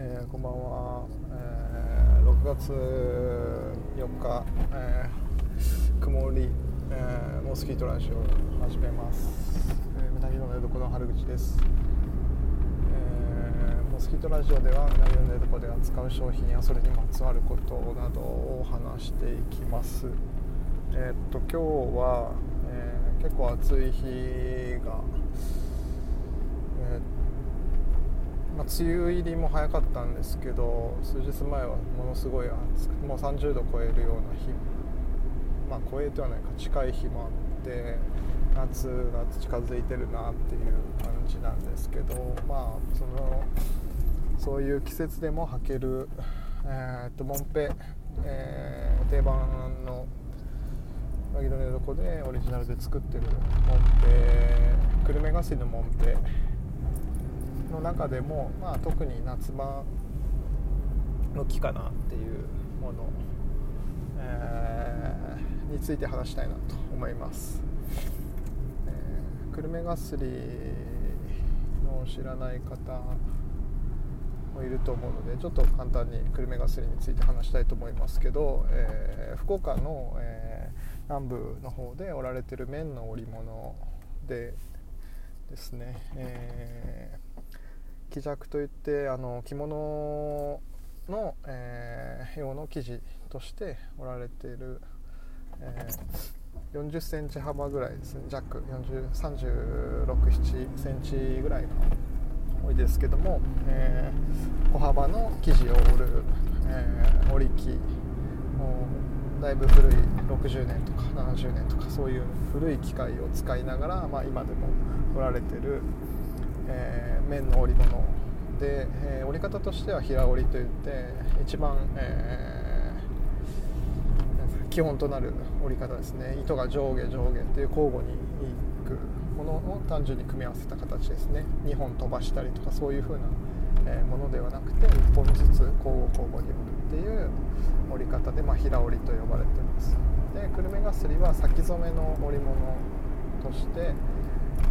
えー、こんばんは、えー、6月4日、えー、曇り、えー、モスキートラジオ始めます、えー、うなぎの寝床の春口です、えー、モスキートラジオではうなぎの寝床で扱う商品やそれにまつわることなどを話していきます。えー、っと今日は、えー、結構暑い日がまあ、梅雨入りも早かったんですけど数日前はものすごい暑くもう30度超えるような日まあ超えてはないか近い日もあって夏が近づいてるなっていう感じなんですけどまあそのそういう季節でも履ける、えー、っとモンペ、えー、定番の上着の寝床でオリジナルで作ってるモンペ久留米ガスのモンペの中でも、まあ、特に夏場の木かなっていうもの、えー、について話したいなと思います。えー、久留米がすりの知らない方もいると思うのでちょっと簡単に久留米がすりについて話したいと思いますけど、えー、福岡の、えー、南部の方で織られてる綿の織物でですね、えー木尺といってあの着物の、えー、用の生地として織られている、えー、40センチ幅ぐらいですね。弱3637センチぐらいが多いですけども、えー、小幅の生地を織る、えー、織り機もうだいぶ古い60年とか70年とかそういう古い機械を使いながら、まあ、今でも織られてるえー、綿の織物。で、えー、織り方としては平織りといって一番、えー、基本となる織り方ですね。糸が上下上下っていう交互にいくものを単純に組み合わせた形ですね。2本飛ばしたりとかそういう風な、えものではなくて1本ずつ交互交互に織るっていう織り方で、まあ、平織りと呼ばれてます。で久留米がすりは先染めの織物として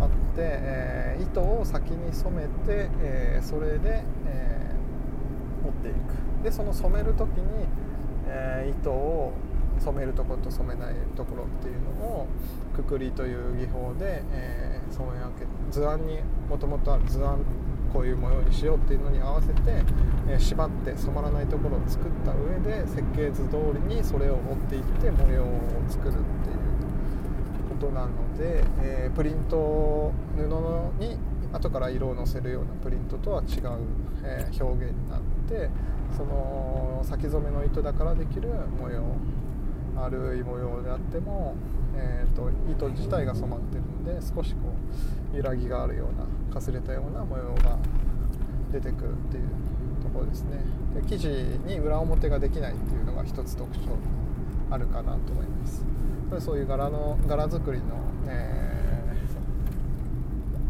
あって、えー、糸を先に染めて、えー、それで、えー、持っていく。でその染める時に、え糸を染めるところと染めないところっていうのをくくりという技法で、え染め分け図案にもともとある図案こういう模様にしようっていうのに合わせて、え縛って染まらないところを作った上で設計図通りにそれを持っていって模様を作るっていうことなので、えー、プリント布に後から色をのせるようなプリントとは違う、えー、表現になってその先染めの糸だからできる模様丸い模様であっても、えーと、糸自体が染まってるんで少しこう揺らぎがあるようなかすれたような模様が出てくるっていうところですね。で生地に裏表ができないっていうのが一つ特徴あるかなと思います。そういう柄の柄作りの、え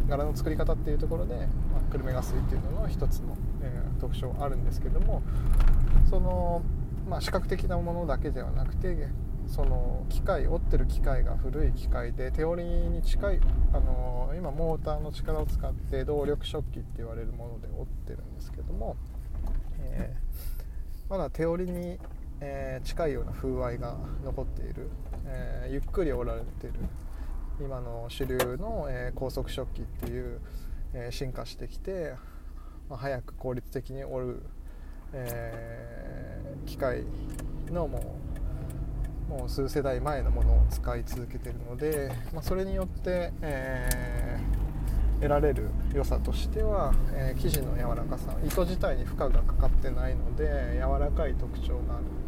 ー、柄の作り方っていうところで、まあ、久留米ガスっていうのの一つの、えー、特徴あるんですけどもその、まあ、視覚的なものだけではなくてその機械折ってる機械が古い機械で手織りに近いあの今モーターの力を使って動力食器って言われるもので織ってるんですけども、えー、まだ手織りにえー、近いような風合いが残っている、えー、ゆっくり織られている今の主流の、えー、高速食器っていう、え進化してきて、まあ、早く効率的に織る、え機械のもうもう数世代前のものを使い続けてるので、まあ、それによって、え得られる良さとしては、えー、生地の柔らかさ糸自体に負荷がかかってないので柔らかい特徴がある。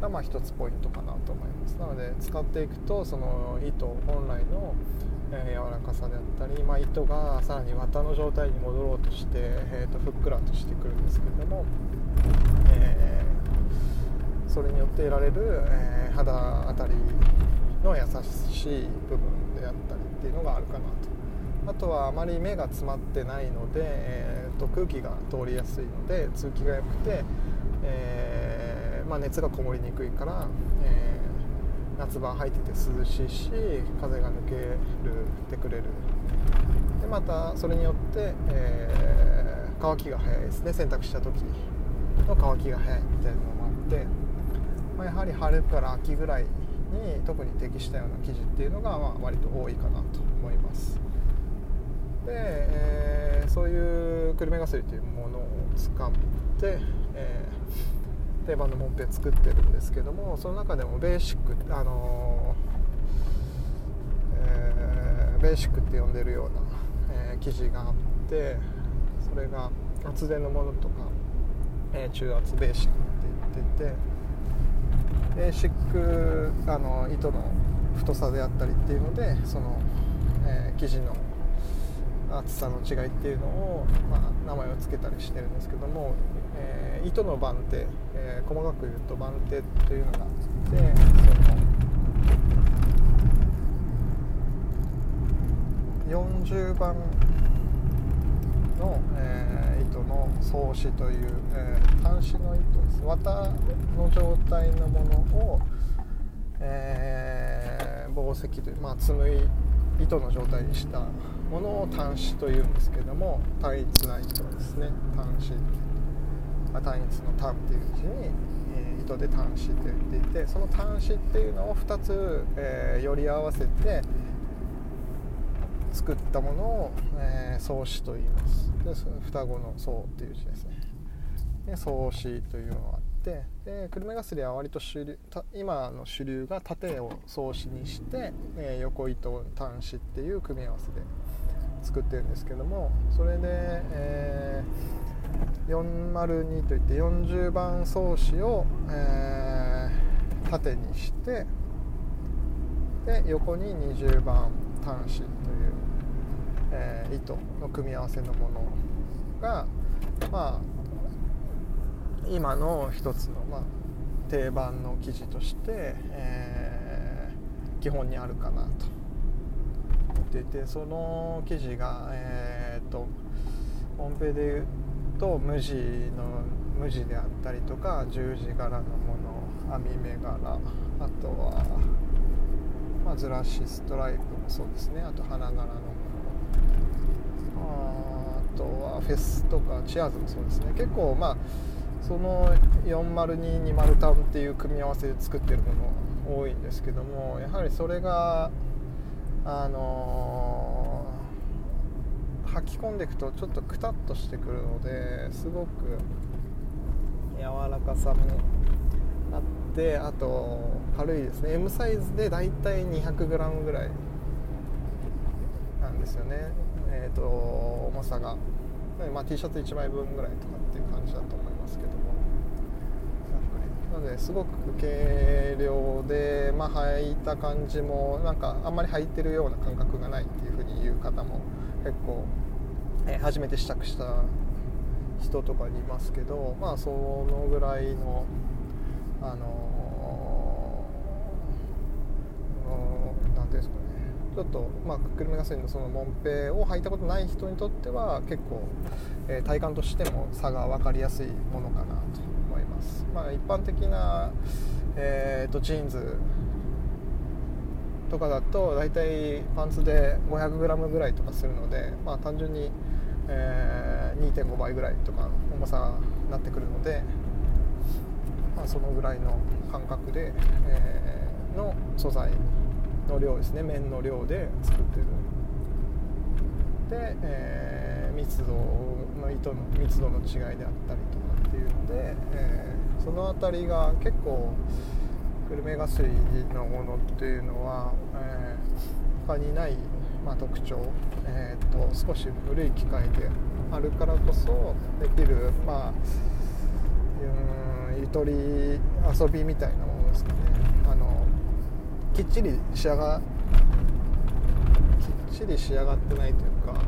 がまあ一つポイントかなと思います。なので使っていくとその糸本来の、え、柔らかさであったり、まあ、糸がさらに綿の状態に戻ろうとして、えー、とふっくらとしてくるんですけれども、えー、それによって得られる、え肌当たりの優しい部分であったりっていうのがあるかなと。あとはあまり目が詰まってないので、えーと、空気が通りやすいので通気が良くて、えー、まあ、熱がこもりにくいから、えー、夏場入ってて涼しいし風が抜けるてくれる。でまたそれによって、え乾きが早いですね。洗濯した時の乾きが早いみたいなのもあって、まあ、やはり春から秋ぐらいに特に適したような生地っていうのがまあ割と多いかなと思います。で、えー、そういう久留米ガスリというものを使って、えー、定番のもんぺ作ってるんですけどもその中でもベーシックあのー、えー、ベーシックって呼んでるような、え生地があってそれが厚手のものとか、え中圧ベーシックって言っててベーシックあの糸の太さであったりっていうのでその、え生地の厚さの違いっていうのを、まあ、名前を付けたりしてるんですけども、えー、糸の番手、えー、細かく言うと番手というのがあってその40番の、えー、糸の総子という、えー、端子の糸です。綿の状態のものを、えー、紡績という、まあ、紡い糸の状態にしたものを端子というんですけども単一な糸ですね。端子。単一の単っていう字に、えー、糸で端子って言っていてその端子っていうのを2つ、えー、より合わせて作ったものを、えー、創子と言います。で双子の層っていう字ですね。で創子というのがあってで久留米ガスリは割と主流今の主流が縦を創子にして、えー、横糸端子っていう組み合わせで作ってるんですけどもそれで、えー、402といって40番創子を、えー、縦にしてで横に20番端子という、えー、糸の組み合わせのものがまあ今の一つの、まあ、定番の生地として、えー、基本にあるかなと。ってその生地がえー、っとホームペで言うと無地の無地であったりとか十字柄のもの網目柄あとは、まあ、ずらしストライプもそうですね。あと花柄のもの。あとはフェスとかチアーズもそうですね。結構まあその40220タンっていう組み合わせで作ってるもの多いんですけどもやはりそれがあのー、吐き込んでいくとちょっとくたっとしてくるのですごく柔らかさもあってあと軽いですね。M サイズでだいたい 200g ぐらいなんですよね。えっ、ー、と重さが、まあ、T シャツ1枚分ぐらいとかっていう感じだと思いますけど。のですごく軽量で、まあ、履いた感じもなんかあんまり履いてるような感覚がないっていうふうに言う方も結構、えー、初めて試着した人とかにいますけどまあそのぐらいのあの何、ていうんですかね。ちょっと、まあ、クルメガソリンのそのモンペを履いたことない人にとっては結構、えー、体感としても差が分かりやすいものかなと。ま、あ、一般的な、えーと、ジーンズとかだと大体パンツで 500g ぐらいとかするので、まあ、単純に、えー、2.5倍ぐらいとか重さになってくるので、まあ、そのぐらいの感覚で、えー、の素材の量ですね。面の量で作ってる。で、えー、密度の糸の密度の違いであったりっていうので、えー、その辺りが結構久留米ガスのものっていうのは、えー、他にない、まあ、特徴、えーと、少し古い機械であるからこそできる、まあ、ゆとり遊びみたいなものですかね。あのきっちり仕上がきっちり仕上がってないというか、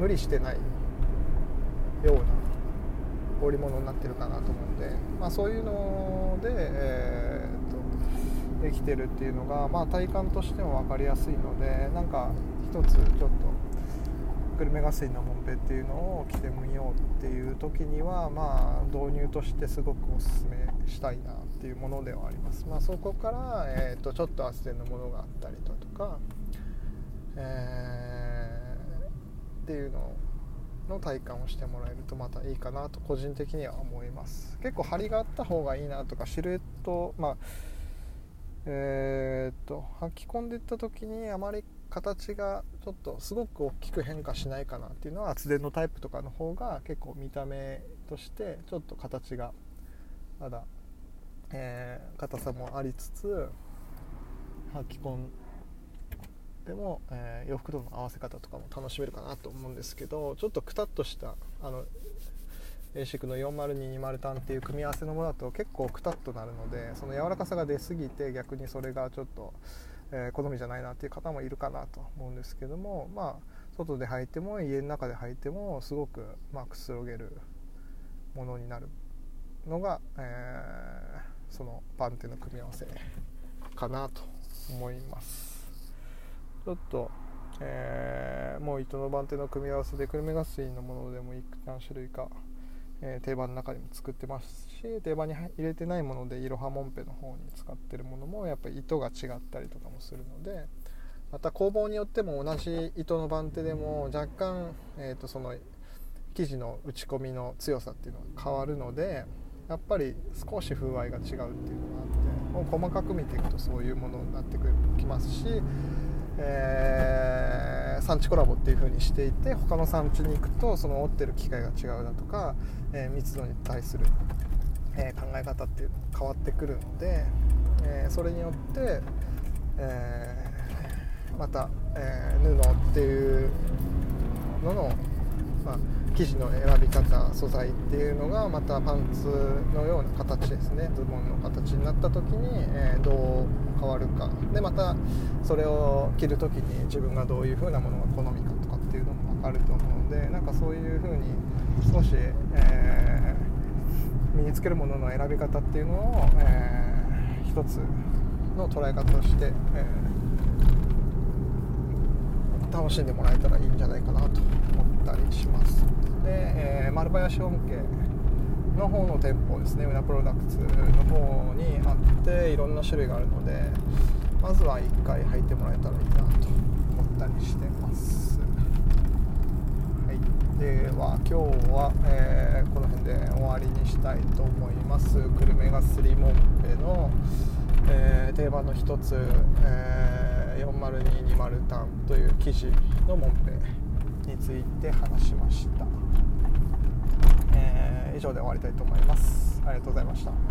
無理してないような織物になってるかなと思うんで、まあ、そういうので、えー、とできてるっていうのが、まあ、体感としても分かりやすいのでなんか一つちょっとグルメ合戦のもんぺっていうのを着てみようっていう時にはまあ導入としてすごくおすすめしたいなっていうものではあります、まあ、そこから、えー、とちょっと厚手のものがあったりだとか、えーっていうのの体感をしてもらえるとまたいいかなと個人的には思います。結構張りがあった方がいいなとかシルエットまあえー、っと履き込んでいった時にあまり形がちょっとすごく大きく変化しないかなっていうのは厚手のタイプとかの方が結構見た目としてちょっと形がまだ、えー、硬さもありつつ履き込んでも、えー、洋服との合わせ方とかも楽しめるかなと思うんですけどちょっとくたっとしたあの ASIC の40220タンっていう組み合わせのものだと結構くたっとなるのでその柔らかさが出過ぎて逆にそれがちょっと、えー、好みじゃないなっていう方もいるかなと思うんですけどもまあ外で履いても家の中で履いてもすごく、まあ、くつろげるものになるのが、えー、そのパンテの組み合わせかなと思います。ちょっと、えー、もう糸の番手の組み合わせで久留米ガスイのものでも何種類か、えー、定番の中にも作ってますし定番に入れてないものでいろはもんぺの方に使ってるものもやっぱり糸が違ったりとかもするのでまた工房によっても同じ糸の番手でも若干、えー、とその生地の打ち込みの強さっていうのが変わるのでやっぱり少し風合いが違うっていうのがあってもう細かく見ていくとそういうものになってきますし、え、産地コラボっていう風にしていて他の産地に行くとその折ってる機械が違うだとか、えー、密度に対する、えー、考え方っていうのが変わってくるので、えそれによって、えまた、え布っていうのの、まあ生地の選び方素材っていうのがまたパンツのような形ですね。ズボンの形になった時に、えー、どう変わるか。でまたそれを着る時に自分がどういう風なものが好みかとかっていうのも分かると思うのでなんかそういう風に少し、えー、身につけるものの選び方っていうのを、えー、一つの捉え方として、えー、楽しんでもらえたらいいんじゃないかなとたりします。で、えー、丸林本家の方の店舗ですね。ウナプロダクツの方にあっていろんな種類があるのでまずは1回履いてもらえたらいいなと思ったりしてます、はい、では今日は、えー、この辺で終わりにしたいと思います。久留米がスリモンペの、えー、定番の一つ、えー、40220タンという生地のモンペついて話しました。え以上で終わりたいと思います。ありがとうございました。